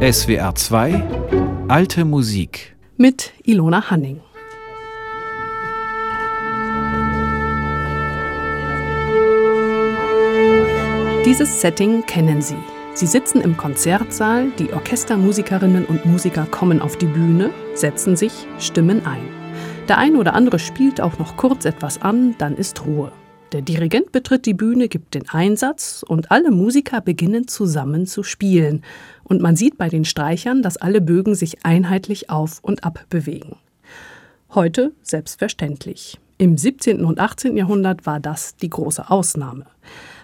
SWR 2 Alte Musik mit Ilona Hanning. Dieses Setting kennen Sie. Sie sitzen im Konzertsaal, die Orchestermusikerinnen und Musiker kommen auf die Bühne, setzen sich, stimmen ein. Der ein oder andere spielt auch noch kurz etwas an, dann ist Ruhe. Der Dirigent betritt die Bühne, gibt den Einsatz und alle Musiker beginnen zusammen zu spielen. Und man sieht bei den Streichern, dass alle Bögen sich einheitlich auf und ab bewegen. Heute selbstverständlich. Im 17. und 18. Jahrhundert war das die große Ausnahme.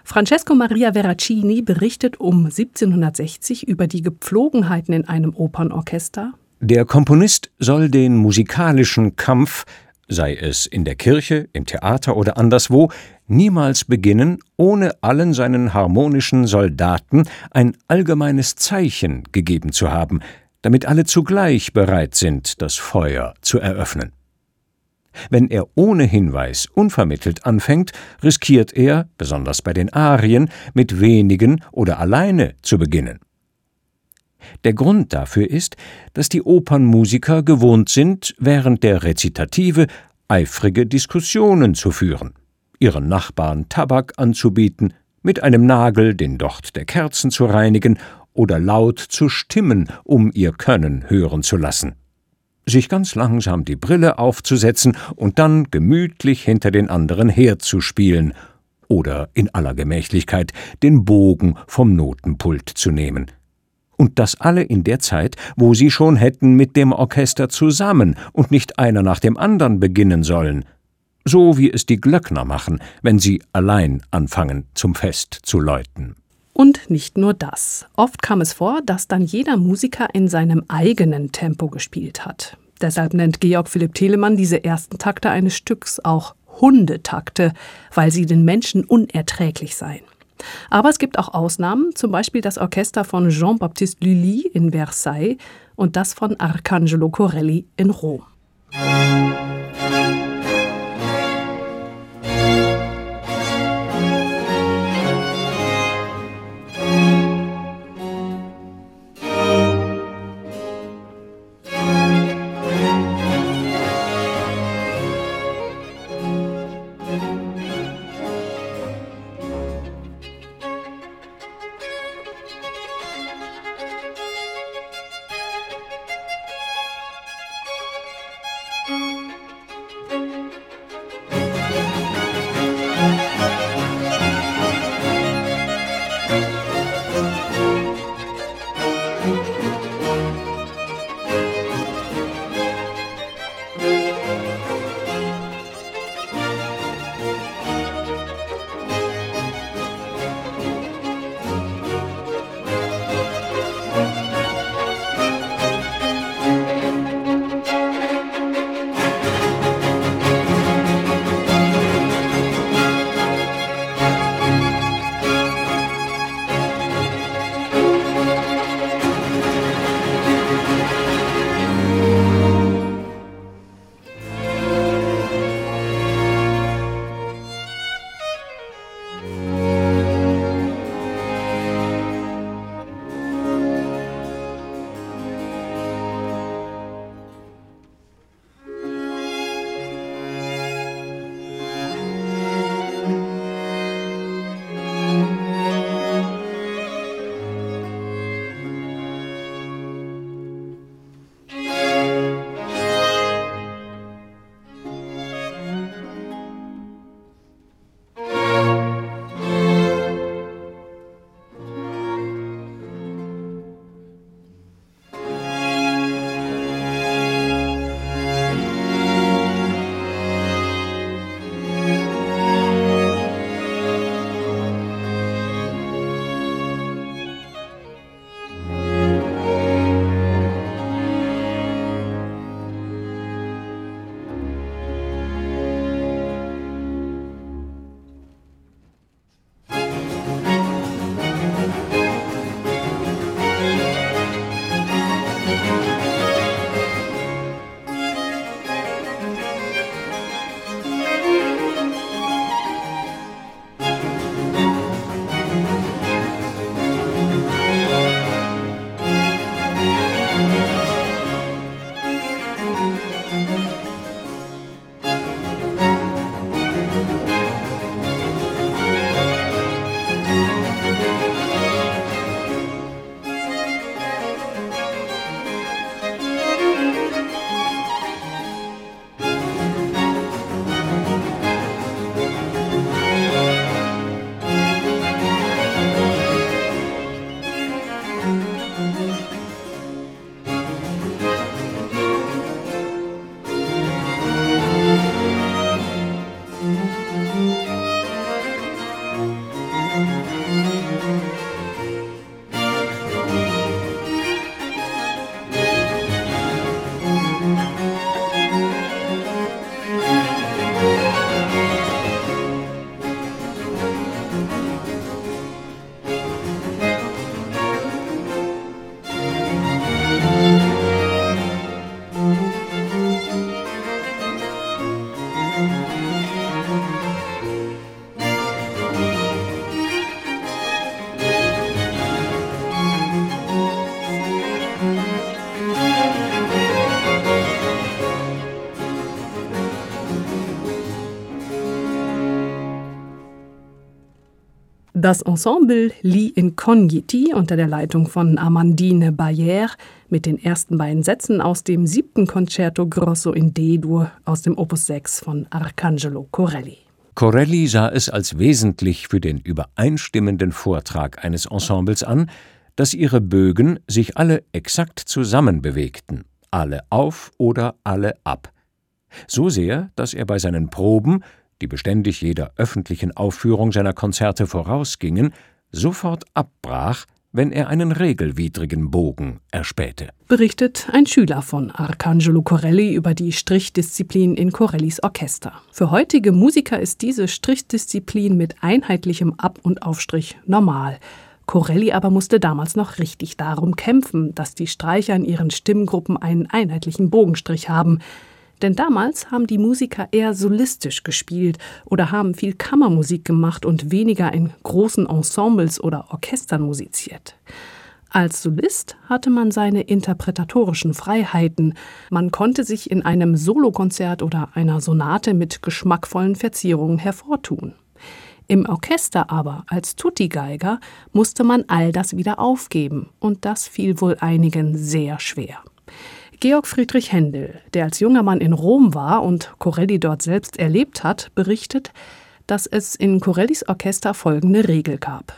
Francesco Maria Veracini berichtet um 1760 über die Gepflogenheiten in einem Opernorchester. Der Komponist soll den musikalischen Kampf sei es in der Kirche, im Theater oder anderswo, niemals beginnen, ohne allen seinen harmonischen Soldaten ein allgemeines Zeichen gegeben zu haben, damit alle zugleich bereit sind, das Feuer zu eröffnen. Wenn er ohne Hinweis unvermittelt anfängt, riskiert er, besonders bei den Arien, mit wenigen oder alleine zu beginnen. Der Grund dafür ist, dass die Opernmusiker gewohnt sind, während der Rezitative eifrige Diskussionen zu führen, ihren Nachbarn Tabak anzubieten, mit einem Nagel den Docht der Kerzen zu reinigen oder laut zu stimmen, um ihr Können hören zu lassen. Sich ganz langsam die Brille aufzusetzen und dann gemütlich hinter den anderen herzuspielen oder in aller Gemächlichkeit den Bogen vom Notenpult zu nehmen – und das alle in der Zeit, wo sie schon hätten mit dem Orchester zusammen und nicht einer nach dem anderen beginnen sollen, so wie es die Glöckner machen, wenn sie allein anfangen zum Fest zu läuten. Und nicht nur das. Oft kam es vor, dass dann jeder Musiker in seinem eigenen Tempo gespielt hat. Deshalb nennt Georg Philipp Telemann diese ersten Takte eines Stücks auch Hundetakte, weil sie den Menschen unerträglich seien. Aber es gibt auch Ausnahmen, zum Beispiel das Orchester von Jean-Baptiste Lully in Versailles und das von Arcangelo Corelli in Rom. Música Das Ensemble Li Incogniti unter der Leitung von Amandine Bayer mit den ersten beiden Sätzen aus dem siebten Concerto Grosso in D-Dur aus dem Opus 6 von Arcangelo Corelli. Corelli sah es als wesentlich für den übereinstimmenden Vortrag eines Ensembles an, dass ihre Bögen sich alle exakt zusammenbewegten, alle auf oder alle ab. So sehr, dass er bei seinen Proben die beständig jeder öffentlichen Aufführung seiner Konzerte vorausgingen, sofort abbrach, wenn er einen regelwidrigen Bogen erspähte. Berichtet ein Schüler von Arcangelo Corelli über die Strichdisziplin in Corellis Orchester. Für heutige Musiker ist diese Strichdisziplin mit einheitlichem Ab- und Aufstrich normal. Corelli aber musste damals noch richtig darum kämpfen, dass die Streicher in ihren Stimmgruppen einen einheitlichen Bogenstrich haben. Denn damals haben die Musiker eher solistisch gespielt oder haben viel Kammermusik gemacht und weniger in großen Ensembles oder Orchestern musiziert. Als Solist hatte man seine interpretatorischen Freiheiten. Man konnte sich in einem Solokonzert oder einer Sonate mit geschmackvollen Verzierungen hervortun. Im Orchester aber als Tutti-Geiger musste man all das wieder aufgeben, und das fiel wohl einigen sehr schwer. Georg Friedrich Händel, der als junger Mann in Rom war und Corelli dort selbst erlebt hat, berichtet, dass es in Corellis Orchester folgende Regel gab.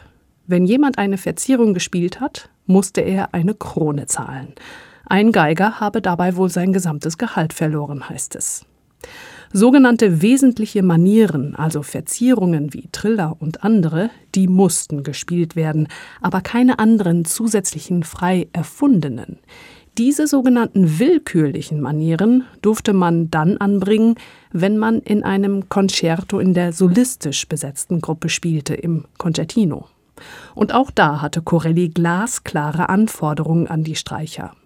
Wenn jemand eine Verzierung gespielt hat, musste er eine Krone zahlen. Ein Geiger habe dabei wohl sein gesamtes Gehalt verloren, heißt es. Sogenannte wesentliche Manieren, also Verzierungen wie Triller und andere, die mussten gespielt werden, aber keine anderen zusätzlichen frei erfundenen. Diese sogenannten willkürlichen Manieren durfte man dann anbringen, wenn man in einem Concerto in der solistisch besetzten Gruppe spielte, im Concertino. Und auch da hatte Corelli glasklare Anforderungen an die Streicher.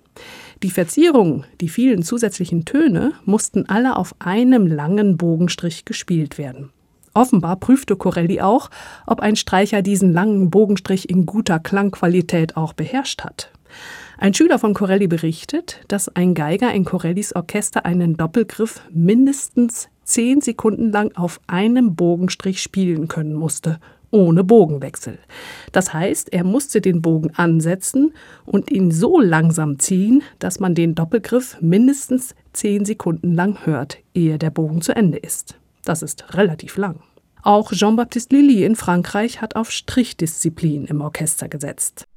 Die Verzierungen, die vielen zusätzlichen Töne, mussten alle auf einem langen Bogenstrich gespielt werden. Offenbar prüfte Corelli auch, ob ein Streicher diesen langen Bogenstrich in guter Klangqualität auch beherrscht hat. Ein Schüler von Corelli berichtet, dass ein Geiger in Corellis Orchester einen Doppelgriff mindestens zehn Sekunden lang auf einem Bogenstrich spielen können musste, ohne Bogenwechsel. Das heißt, er musste den Bogen ansetzen und ihn so langsam ziehen, dass man den Doppelgriff mindestens zehn Sekunden lang hört, ehe der Bogen zu Ende ist. Das ist relativ lang. Auch Jean-Baptiste Lully in Frankreich hat auf Strichdisziplin im Orchester gesetzt.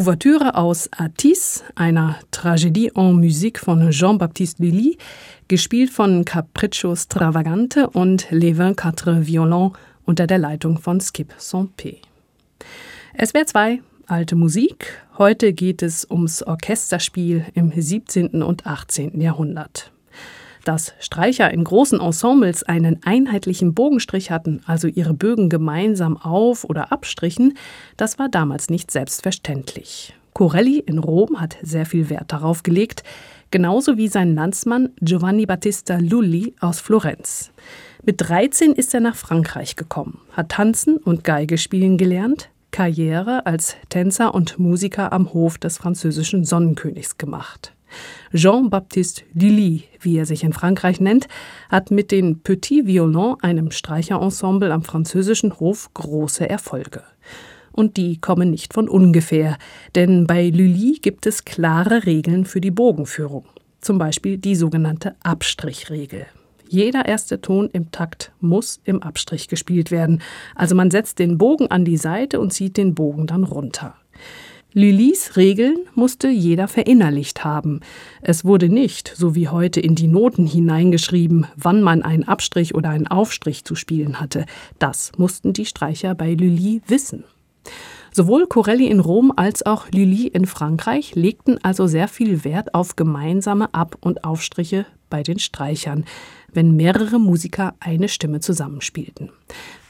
Ouvertüre aus Atis, einer Tragédie en musique von Jean-Baptiste Lully, gespielt von Capriccio Stravagante und Les 24 Violons unter der Leitung von Skip Sampé. SWR 2, alte Musik. Heute geht es ums Orchesterspiel im 17. und 18. Jahrhundert. Dass Streicher in großen Ensembles einen einheitlichen Bogenstrich hatten, also ihre Bögen gemeinsam auf- oder abstrichen, das war damals nicht selbstverständlich. Corelli in Rom hat sehr viel Wert darauf gelegt, genauso wie sein Landsmann Giovanni Battista Lulli aus Florenz. Mit 13 ist er nach Frankreich gekommen, hat Tanzen und Geige spielen gelernt, Karriere als Tänzer und Musiker am Hof des französischen Sonnenkönigs gemacht. Jean-Baptiste Lully, wie er sich in Frankreich nennt, hat mit den Petit Violon, einem Streicherensemble am französischen Hof, große Erfolge. Und die kommen nicht von ungefähr, denn bei Lully gibt es klare Regeln für die Bogenführung. Zum Beispiel die sogenannte Abstrichregel. Jeder erste Ton im Takt muss im Abstrich gespielt werden. Also man setzt den Bogen an die Seite und zieht den Bogen dann runter. Lillys Regeln musste jeder verinnerlicht haben. Es wurde nicht, so wie heute, in die Noten hineingeschrieben, wann man einen Abstrich oder einen Aufstrich zu spielen hatte. Das mussten die Streicher bei Lully wissen. Sowohl Corelli in Rom als auch Lully in Frankreich legten also sehr viel Wert auf gemeinsame Ab- und Aufstriche bei den Streichern, wenn mehrere Musiker eine Stimme zusammenspielten.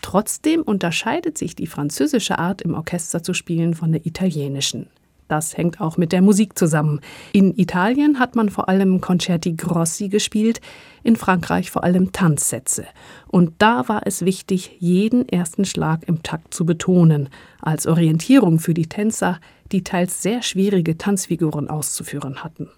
Trotzdem unterscheidet sich die französische Art, im Orchester zu spielen, von der italienischen. Das hängt auch mit der Musik zusammen. In Italien hat man vor allem Concerti Grossi gespielt, in Frankreich vor allem Tanzsätze. Und da war es wichtig, jeden ersten Schlag im Takt zu betonen, als Orientierung für die Tänzer, die teils sehr schwierige Tanzfiguren auszuführen hatten.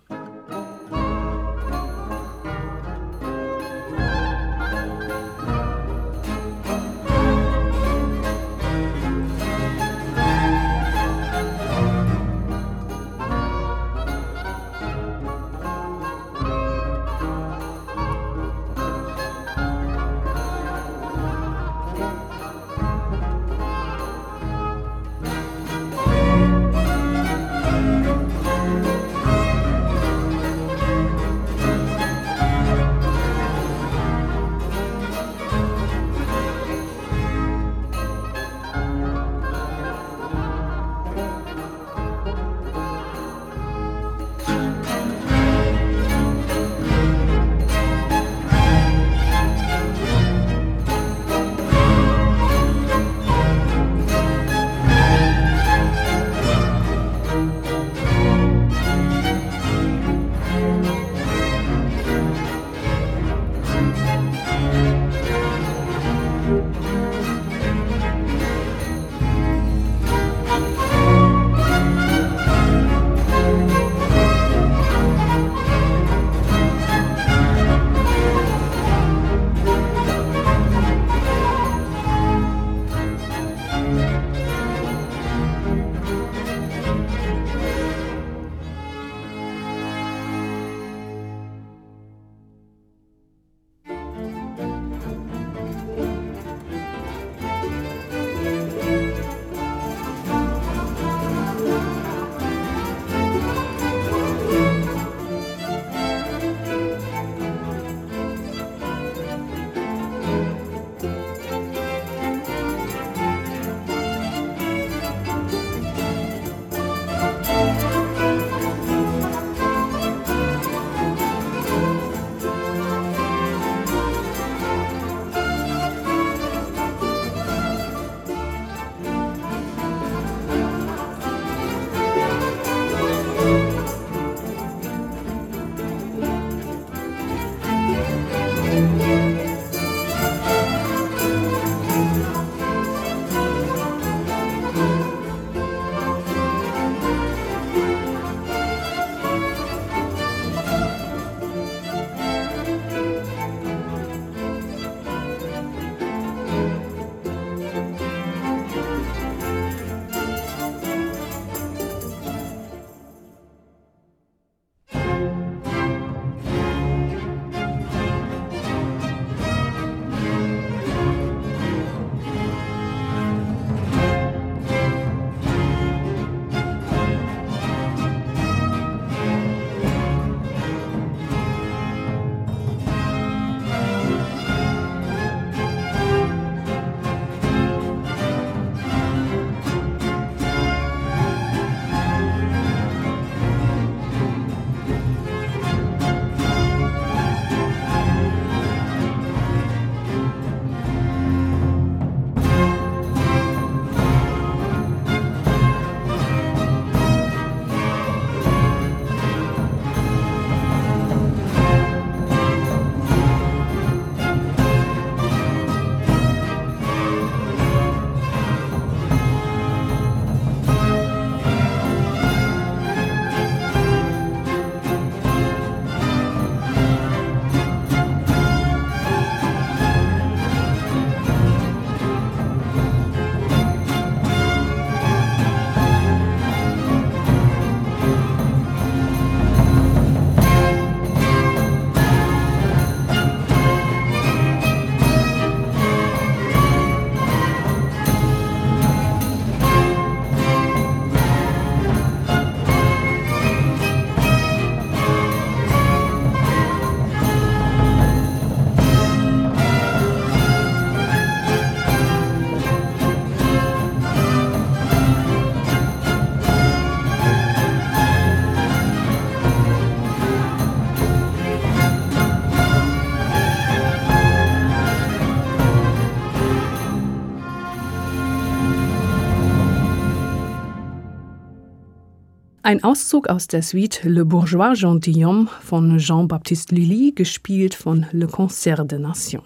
Ein Auszug aus der Suite Le Bourgeois Gentilhomme von Jean-Baptiste Lully, gespielt von Le Concert des Nations.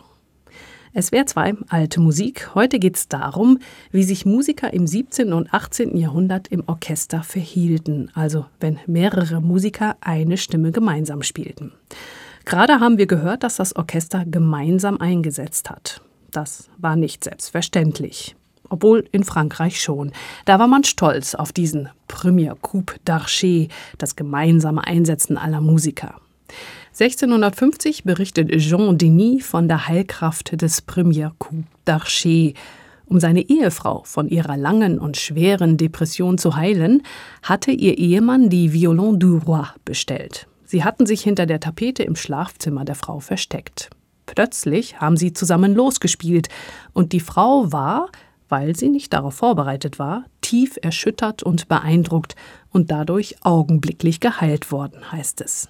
Es wäre zwei alte Musik. Heute geht es darum, wie sich Musiker im 17. und 18. Jahrhundert im Orchester verhielten, also wenn mehrere Musiker eine Stimme gemeinsam spielten. Gerade haben wir gehört, dass das Orchester gemeinsam eingesetzt hat. Das war nicht selbstverständlich obwohl in Frankreich schon. Da war man stolz auf diesen Premier Coup d'Archer, das gemeinsame Einsetzen aller Musiker. 1650 berichtet Jean Denis von der Heilkraft des Premier Coup d'Archer. Um seine Ehefrau von ihrer langen und schweren Depression zu heilen, hatte ihr Ehemann die Violon du Roi bestellt. Sie hatten sich hinter der Tapete im Schlafzimmer der Frau versteckt. Plötzlich haben sie zusammen losgespielt, und die Frau war, weil sie nicht darauf vorbereitet war, tief erschüttert und beeindruckt und dadurch augenblicklich geheilt worden, heißt es.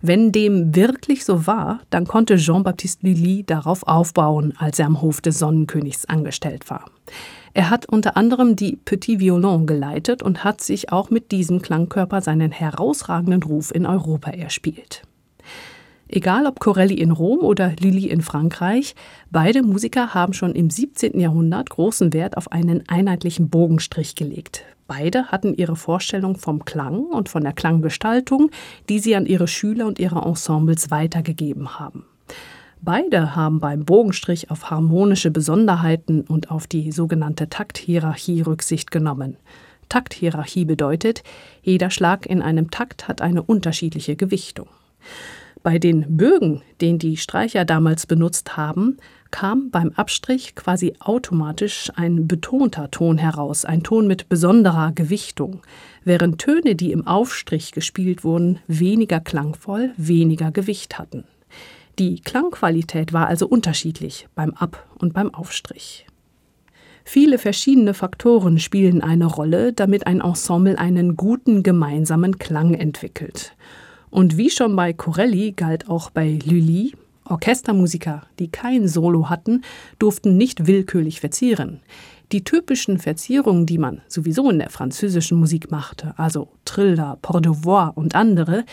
Wenn dem wirklich so war, dann konnte Jean-Baptiste Lully darauf aufbauen, als er am Hof des Sonnenkönigs angestellt war. Er hat unter anderem die Petit Violon geleitet und hat sich auch mit diesem Klangkörper seinen herausragenden Ruf in Europa erspielt. Egal ob Corelli in Rom oder Lilly in Frankreich, beide Musiker haben schon im 17. Jahrhundert großen Wert auf einen einheitlichen Bogenstrich gelegt. Beide hatten ihre Vorstellung vom Klang und von der Klanggestaltung, die sie an ihre Schüler und ihre Ensembles weitergegeben haben. Beide haben beim Bogenstrich auf harmonische Besonderheiten und auf die sogenannte Takthierarchie Rücksicht genommen. Takthierarchie bedeutet, jeder Schlag in einem Takt hat eine unterschiedliche Gewichtung. Bei den Bögen, den die Streicher damals benutzt haben, kam beim Abstrich quasi automatisch ein betonter Ton heraus, ein Ton mit besonderer Gewichtung, während Töne, die im Aufstrich gespielt wurden, weniger klangvoll, weniger Gewicht hatten. Die Klangqualität war also unterschiedlich beim Ab- und beim Aufstrich. Viele verschiedene Faktoren spielen eine Rolle, damit ein Ensemble einen guten gemeinsamen Klang entwickelt. Und wie schon bei Corelli galt auch bei Lully, Orchestermusiker, die kein Solo hatten, durften nicht willkürlich verzieren. Die typischen Verzierungen, die man sowieso in der französischen Musik machte, also Triller, Port und andere,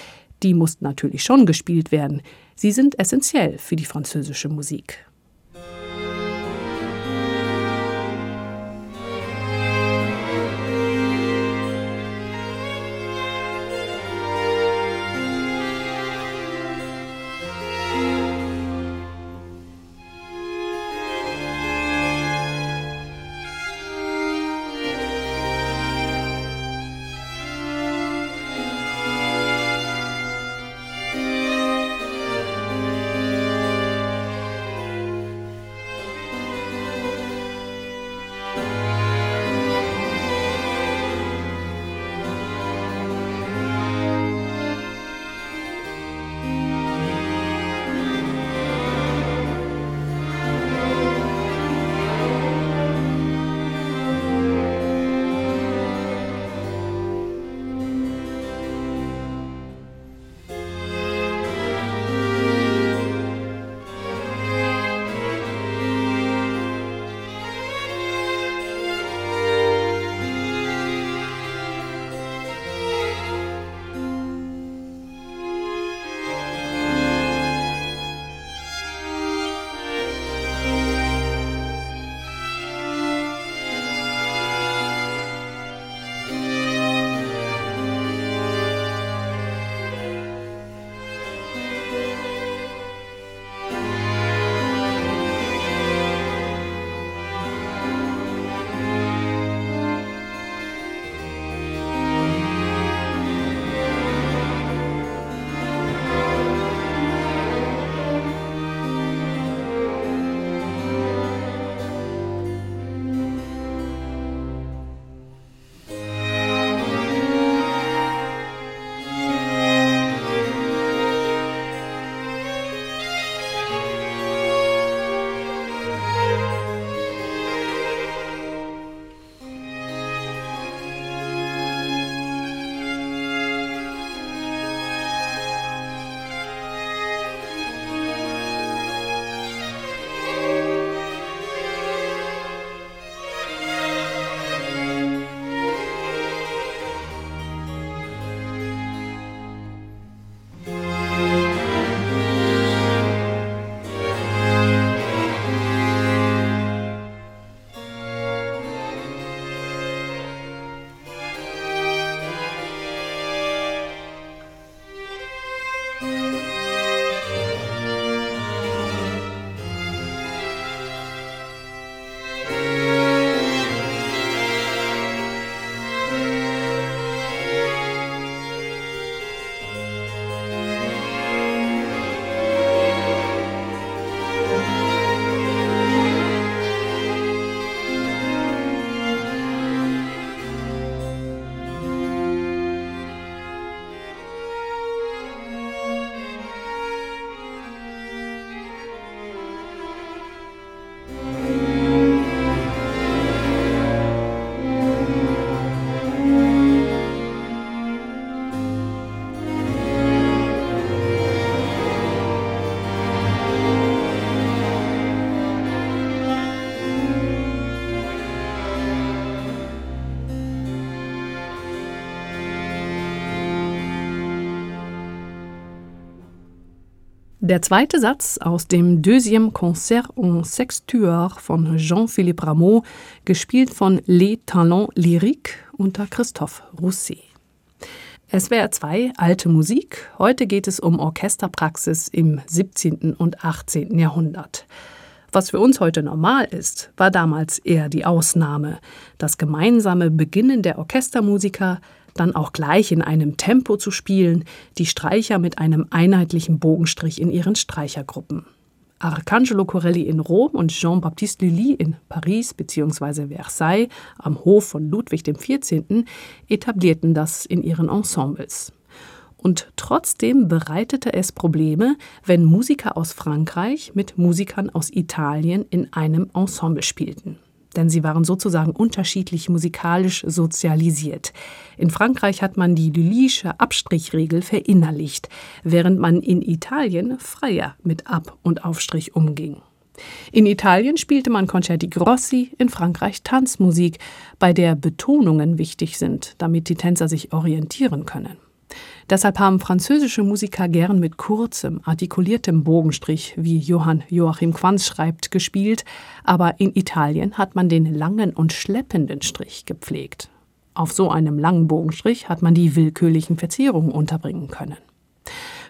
die mussten natürlich schon gespielt werden. Sie sind essentiell für die französische Musik. Der zweite Satz aus dem Deuxième Concert en Sextuor von Jean-Philippe Rameau, gespielt von Les Talents Lyriques unter Christophe Rousset. SWR 2 Alte Musik. Heute geht es um Orchesterpraxis im 17. und 18. Jahrhundert. Was für uns heute normal ist, war damals eher die Ausnahme. Das gemeinsame Beginnen der Orchestermusiker, dann auch gleich in einem Tempo zu spielen, die Streicher mit einem einheitlichen Bogenstrich in ihren Streichergruppen. Arcangelo Corelli in Rom und Jean-Baptiste Lully in Paris bzw. Versailles am Hof von Ludwig XIV. etablierten das in ihren Ensembles. Und trotzdem bereitete es Probleme, wenn Musiker aus Frankreich mit Musikern aus Italien in einem Ensemble spielten denn sie waren sozusagen unterschiedlich musikalisch sozialisiert. In Frankreich hat man die Lully'sche Abstrichregel verinnerlicht, während man in Italien freier mit Ab- und Aufstrich umging. In Italien spielte man Concerti Grossi, in Frankreich Tanzmusik, bei der Betonungen wichtig sind, damit die Tänzer sich orientieren können. Deshalb haben französische Musiker gern mit kurzem, artikuliertem Bogenstrich, wie Johann Joachim Quanz schreibt, gespielt, aber in Italien hat man den langen und schleppenden Strich gepflegt. Auf so einem langen Bogenstrich hat man die willkürlichen Verzierungen unterbringen können.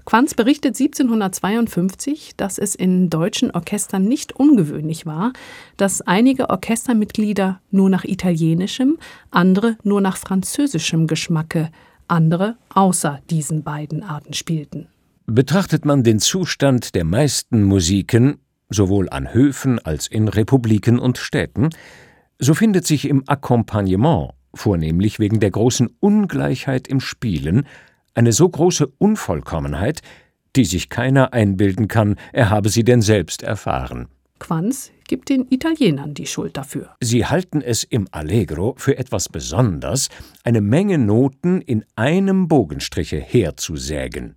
Quanz berichtet 1752, dass es in deutschen Orchestern nicht ungewöhnlich war, dass einige Orchestermitglieder nur nach italienischem, andere nur nach französischem Geschmacke andere außer diesen beiden Arten spielten. Betrachtet man den Zustand der meisten Musiken, sowohl an Höfen als in Republiken und Städten, so findet sich im Akkompagnement, vornehmlich wegen der großen Ungleichheit im Spielen, eine so große Unvollkommenheit, die sich keiner einbilden kann, er habe sie denn selbst erfahren. Quanz gibt den Italienern die Schuld dafür. Sie halten es im Allegro für etwas Besonders, eine Menge Noten in einem Bogenstriche herzusägen.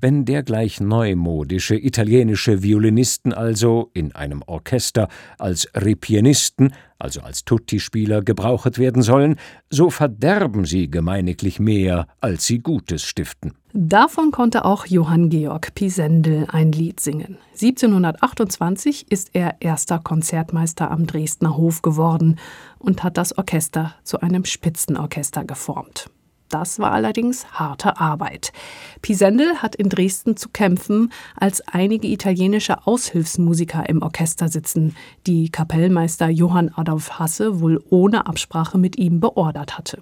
Wenn dergleich neumodische italienische Violinisten also in einem Orchester als Ripianisten, also als Tutti-Spieler, gebraucht werden sollen, so verderben sie gemeiniglich mehr, als sie Gutes stiften. Davon konnte auch Johann Georg Pisendel ein Lied singen. 1728 ist er erster Konzertmeister am Dresdner Hof geworden und hat das Orchester zu einem Spitzenorchester geformt. Das war allerdings harte Arbeit. Pisendel hat in Dresden zu kämpfen, als einige italienische Aushilfsmusiker im Orchester sitzen, die Kapellmeister Johann Adolf Hasse wohl ohne Absprache mit ihm beordert hatte.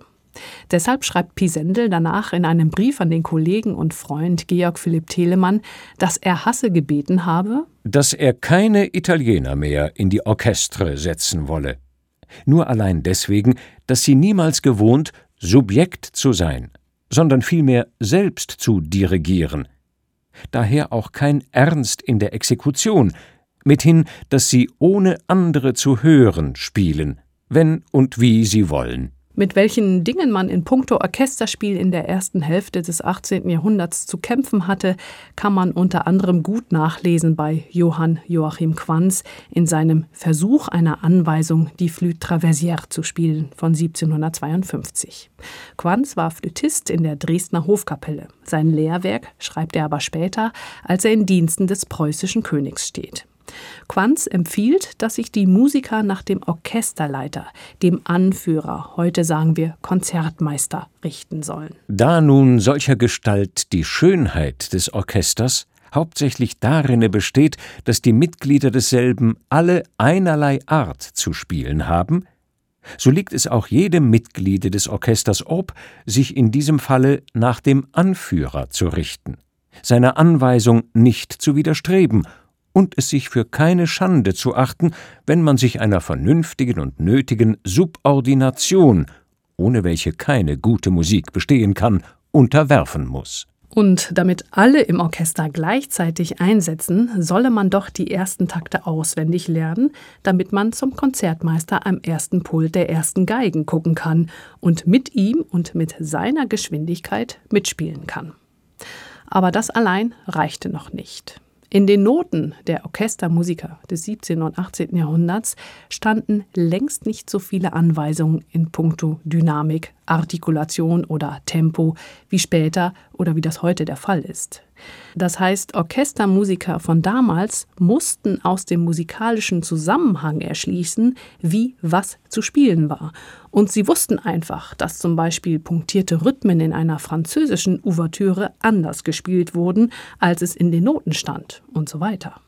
Deshalb schreibt Pisendel danach in einem Brief an den Kollegen und Freund Georg Philipp Telemann, dass er Hasse gebeten habe, dass er keine Italiener mehr in die Orchestre setzen wolle. Nur allein deswegen, dass sie niemals gewohnt Subjekt zu sein, sondern vielmehr selbst zu dirigieren. Daher auch kein Ernst in der Exekution, mithin, dass sie ohne andere zu hören spielen, wenn und wie sie wollen. Mit welchen Dingen man in puncto Orchesterspiel in der ersten Hälfte des 18. Jahrhunderts zu kämpfen hatte, kann man unter anderem gut nachlesen bei Johann Joachim Quanz in seinem Versuch einer Anweisung, die Flûte Traversière zu spielen von 1752. Quanz war Flötist in der Dresdner Hofkapelle. Sein Lehrwerk schreibt er aber später, als er in Diensten des preußischen Königs steht. Quanz empfiehlt, dass sich die Musiker nach dem Orchesterleiter, dem Anführer, heute sagen wir Konzertmeister, richten sollen. Da nun solcher Gestalt die Schönheit des Orchesters hauptsächlich darin besteht, dass die Mitglieder desselben alle einerlei Art zu spielen haben, so liegt es auch jedem Mitgliede des Orchesters ob, sich in diesem Falle nach dem Anführer zu richten, seiner Anweisung nicht zu widerstreben und es sich für keine Schande zu achten, wenn man sich einer vernünftigen und nötigen Subordination, ohne welche keine gute Musik bestehen kann, unterwerfen muss. Und damit alle im Orchester gleichzeitig einsetzen, solle man doch die ersten Takte auswendig lernen, damit man zum Konzertmeister am ersten Pult der ersten Geigen gucken kann und mit ihm und mit seiner Geschwindigkeit mitspielen kann. Aber das allein reichte noch nicht. In den Noten der Orchestermusiker des 17. und 18. Jahrhunderts standen längst nicht so viele Anweisungen in puncto Dynamik, Artikulation oder Tempo wie später oder wie das heute der Fall ist. Das heißt, Orchestermusiker von damals mussten aus dem musikalischen Zusammenhang erschließen, wie was zu spielen war. Und sie wussten einfach, dass zum Beispiel punktierte Rhythmen in einer französischen Ouvertüre anders gespielt wurden, als es in den Noten stand und so weiter.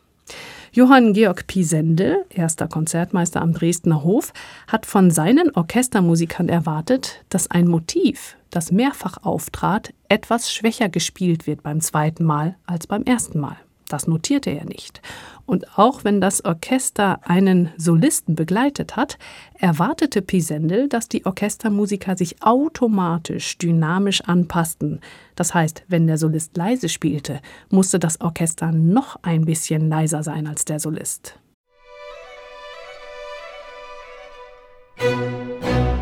Johann Georg Pisendel, erster Konzertmeister am Dresdner Hof, hat von seinen Orchestermusikern erwartet, dass ein Motiv, das mehrfach auftrat, etwas schwächer gespielt wird beim zweiten Mal als beim ersten Mal. Das notierte er nicht. Und auch wenn das Orchester einen Solisten begleitet hat, erwartete Pisendel, dass die Orchestermusiker sich automatisch dynamisch anpassten. Das heißt, wenn der Solist leise spielte, musste das Orchester noch ein bisschen leiser sein als der Solist. Musik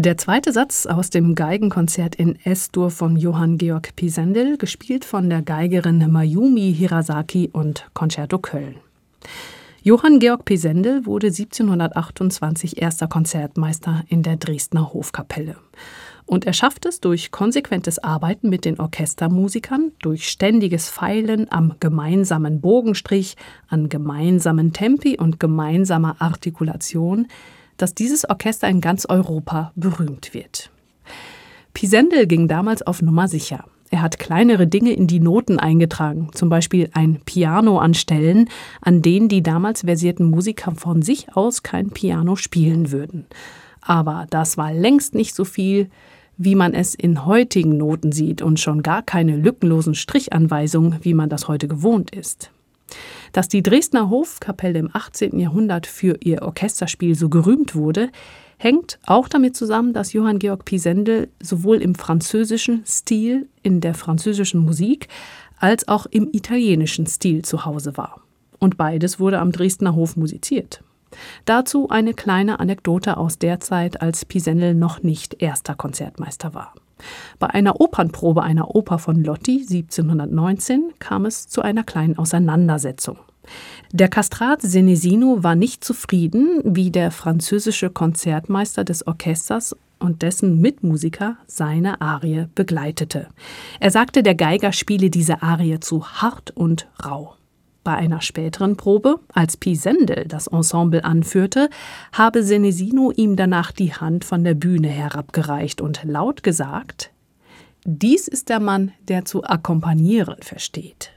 Der zweite Satz aus dem Geigenkonzert in S-Dur von Johann Georg Pisendel, gespielt von der Geigerin Mayumi Hirasaki und Concerto Köln. Johann Georg Pisendel wurde 1728 erster Konzertmeister in der Dresdner Hofkapelle. Und er schafft es durch konsequentes Arbeiten mit den Orchestermusikern, durch ständiges Feilen am gemeinsamen Bogenstrich, an gemeinsamen Tempi und gemeinsamer Artikulation, dass dieses Orchester in ganz Europa berühmt wird. Pisendel ging damals auf Nummer sicher. Er hat kleinere Dinge in die Noten eingetragen, zum Beispiel ein Piano an Stellen, an denen die damals versierten Musiker von sich aus kein Piano spielen würden. Aber das war längst nicht so viel, wie man es in heutigen Noten sieht und schon gar keine lückenlosen Strichanweisungen, wie man das heute gewohnt ist. Dass die Dresdner Hofkapelle im 18. Jahrhundert für ihr Orchesterspiel so gerühmt wurde, hängt auch damit zusammen, dass Johann Georg Pisendel sowohl im französischen Stil, in der französischen Musik, als auch im italienischen Stil zu Hause war. Und beides wurde am Dresdner Hof musiziert. Dazu eine kleine Anekdote aus der Zeit, als Pisendel noch nicht erster Konzertmeister war. Bei einer Opernprobe einer Oper von Lotti 1719 kam es zu einer kleinen Auseinandersetzung. Der Kastrat Senesino war nicht zufrieden, wie der französische Konzertmeister des Orchesters und dessen Mitmusiker seine Arie begleitete. Er sagte, der Geiger spiele diese Arie zu hart und rau. Bei einer späteren Probe, als Pisendel das Ensemble anführte, habe Senesino ihm danach die Hand von der Bühne herabgereicht und laut gesagt: Dies ist der Mann, der zu akkompagnieren versteht.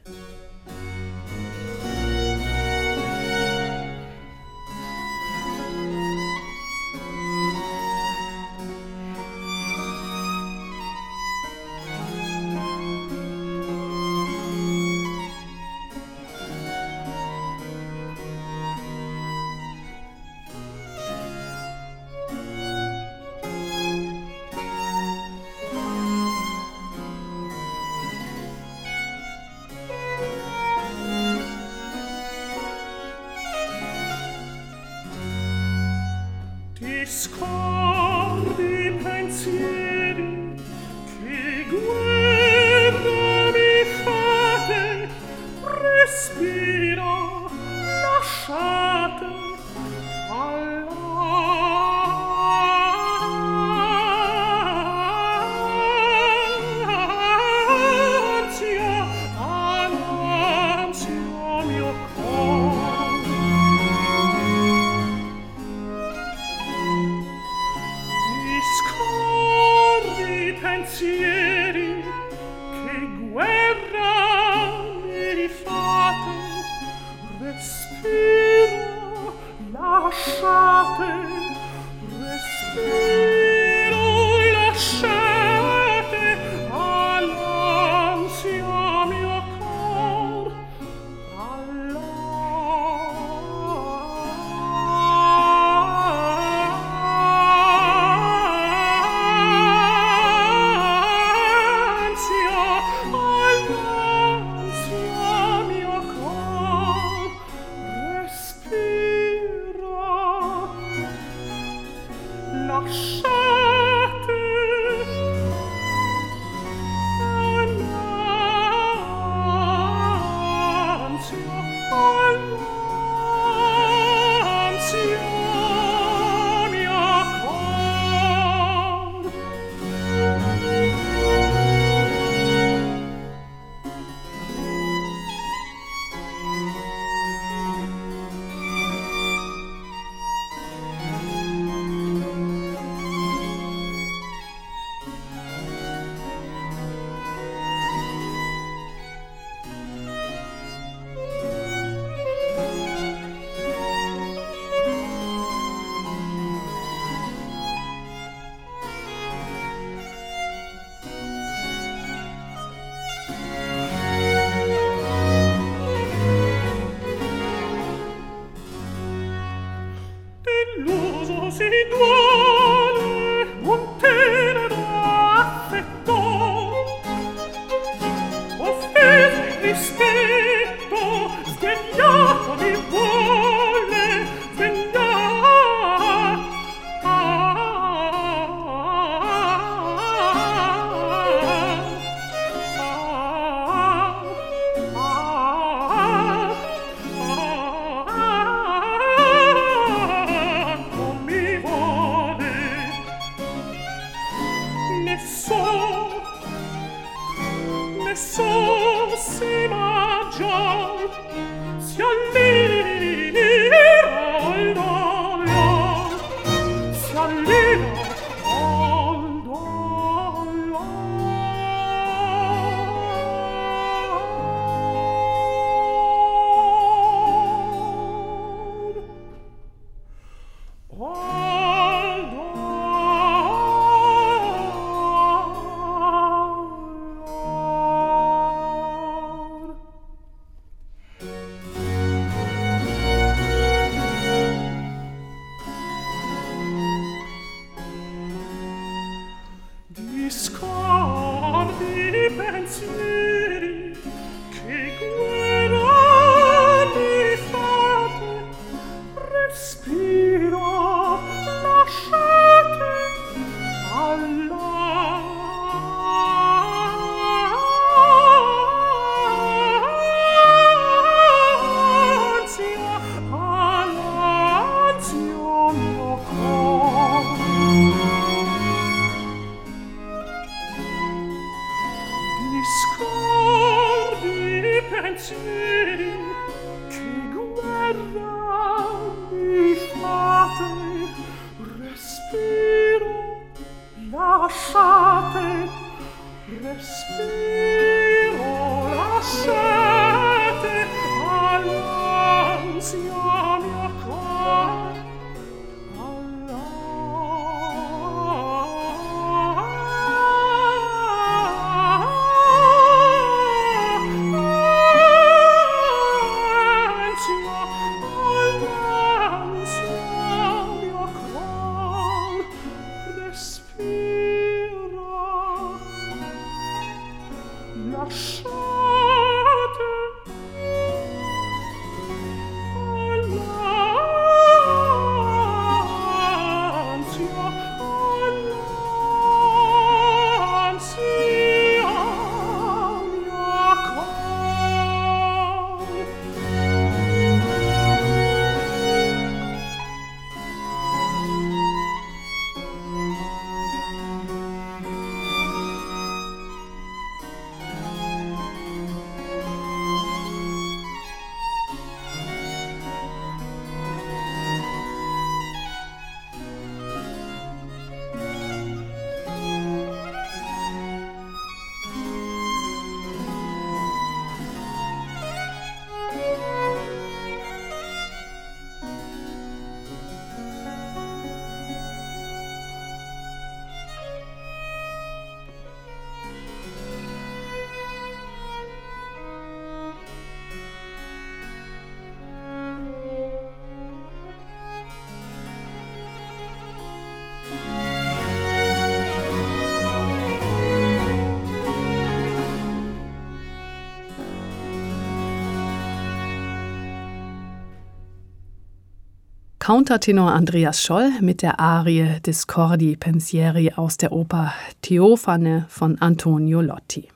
Countertenor Andreas Scholl mit der Arie Discordi Pensieri aus der Oper Theophane von Antonio Lotti.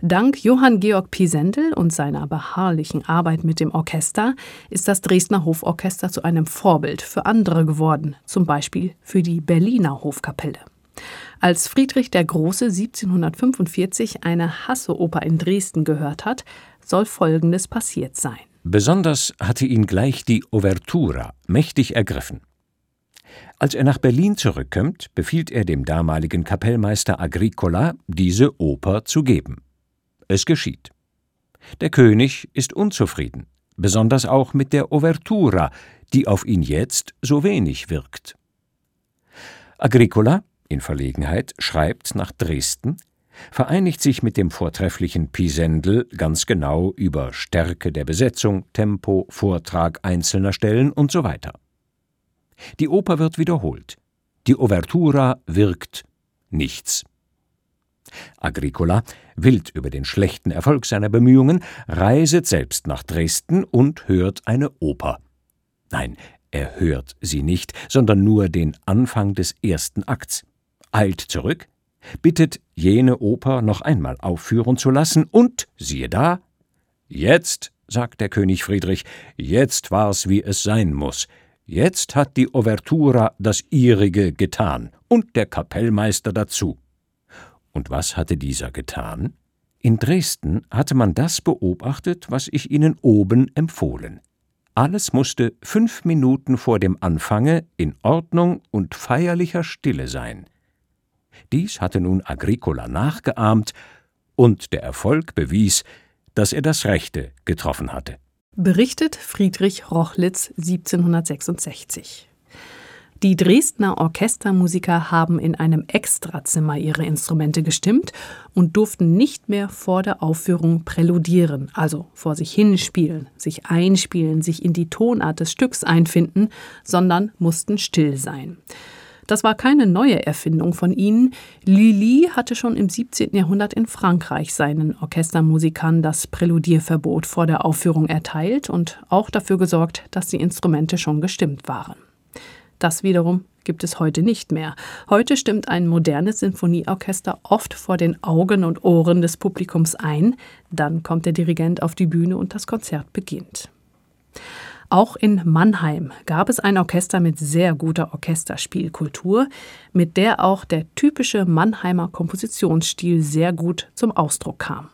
Dank Johann Georg Pisendel und seiner beharrlichen Arbeit mit dem Orchester ist das Dresdner Hoforchester zu einem Vorbild für andere geworden, zum Beispiel für die Berliner Hofkapelle. Als Friedrich der Große 1745 eine Hasseoper in Dresden gehört hat, soll Folgendes passiert sein. Besonders hatte ihn gleich die Ouvertura mächtig ergriffen. Als er nach Berlin zurückkommt, befiehlt er dem damaligen Kapellmeister Agricola, diese Oper zu geben. Es geschieht. Der König ist unzufrieden, besonders auch mit der Ouvertura, die auf ihn jetzt so wenig wirkt. Agricola, in Verlegenheit, schreibt nach Dresden, vereinigt sich mit dem vortrefflichen Pisendel ganz genau über Stärke der Besetzung, Tempo, Vortrag einzelner Stellen und so weiter. Die Oper wird wiederholt. Die Ouvertura wirkt nichts. Agricola, wild über den schlechten Erfolg seiner Bemühungen, reiset selbst nach Dresden und hört eine Oper. Nein, er hört sie nicht, sondern nur den Anfang des ersten Akts, eilt zurück, bittet jene Oper noch einmal aufführen zu lassen, und siehe da, jetzt, sagt der König Friedrich, jetzt war's, wie es sein muss, jetzt hat die Ouvertura das ihrige getan, und der Kapellmeister dazu. Und was hatte dieser getan? In Dresden hatte man das beobachtet, was ich Ihnen oben empfohlen. Alles musste fünf Minuten vor dem Anfange in Ordnung und feierlicher Stille sein. Dies hatte nun Agricola nachgeahmt, und der Erfolg bewies, dass er das Rechte getroffen hatte. Berichtet Friedrich Rochlitz 1766. Die Dresdner Orchestermusiker haben in einem Extrazimmer ihre Instrumente gestimmt und durften nicht mehr vor der Aufführung präludieren, also vor sich hinspielen, sich einspielen, sich in die Tonart des Stücks einfinden, sondern mussten still sein. Das war keine neue Erfindung von ihnen. Lully hatte schon im 17. Jahrhundert in Frankreich seinen Orchestermusikern das Präludierverbot vor der Aufführung erteilt und auch dafür gesorgt, dass die Instrumente schon gestimmt waren. Das wiederum gibt es heute nicht mehr. Heute stimmt ein modernes Sinfonieorchester oft vor den Augen und Ohren des Publikums ein, dann kommt der Dirigent auf die Bühne und das Konzert beginnt. Auch in Mannheim gab es ein Orchester mit sehr guter Orchesterspielkultur, mit der auch der typische Mannheimer Kompositionsstil sehr gut zum Ausdruck kam.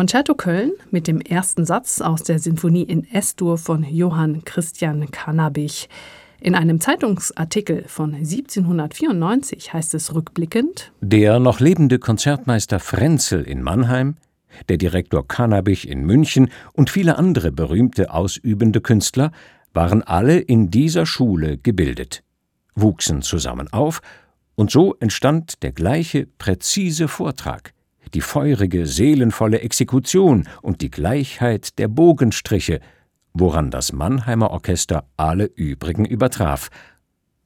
Concerto Köln mit dem ersten Satz aus der Sinfonie in S-Dur von Johann Christian Cannabich. In einem Zeitungsartikel von 1794 heißt es rückblickend: Der noch lebende Konzertmeister Frenzel in Mannheim, der Direktor Cannabich in München und viele andere berühmte ausübende Künstler waren alle in dieser Schule gebildet, wuchsen zusammen auf, und so entstand der gleiche präzise Vortrag, die feurige, seelenvolle Exekution und die Gleichheit der Bogenstriche, woran das Mannheimer Orchester alle übrigen übertraf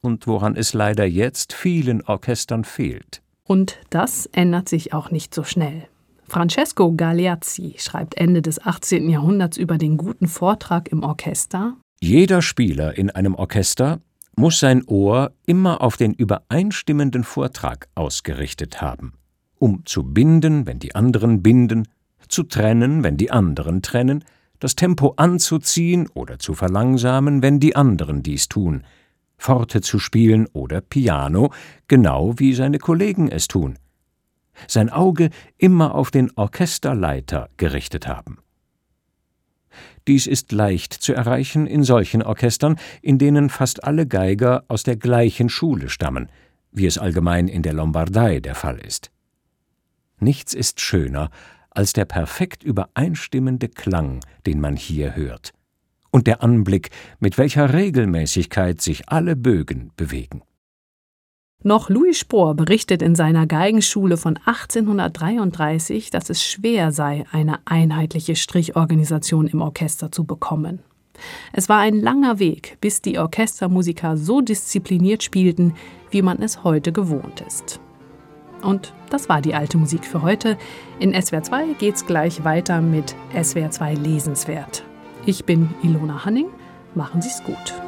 und woran es leider jetzt vielen Orchestern fehlt. Und das ändert sich auch nicht so schnell. Francesco Galeazzi schreibt Ende des 18. Jahrhunderts über den guten Vortrag im Orchester. Jeder Spieler in einem Orchester muss sein Ohr immer auf den übereinstimmenden Vortrag ausgerichtet haben, um zu binden, wenn die anderen binden, zu trennen, wenn die anderen trennen, das Tempo anzuziehen oder zu verlangsamen, wenn die anderen dies tun, Forte zu spielen oder Piano, genau wie seine Kollegen es tun. Sein Auge immer auf den Orchesterleiter gerichtet haben. Dies ist leicht zu erreichen in solchen Orchestern, in denen fast alle Geiger aus der gleichen Schule stammen, wie es allgemein in der Lombardei der Fall ist. Nichts ist schöner als der perfekt übereinstimmende Klang, den man hier hört, und der Anblick, mit welcher Regelmäßigkeit sich alle Bögen bewegen. Noch Louis Spohr berichtet in seiner Geigenschule von 1833, dass es schwer sei, eine einheitliche Strichorganisation im Orchester zu bekommen. Es war ein langer Weg, bis die Orchestermusiker so diszipliniert spielten, wie man es heute gewohnt ist. Und das war die alte Musik für heute. In SWR 2 geht's gleich weiter mit SWR 2 Lesenswert. Ich bin Ilona Hanning. Machen Sie's gut.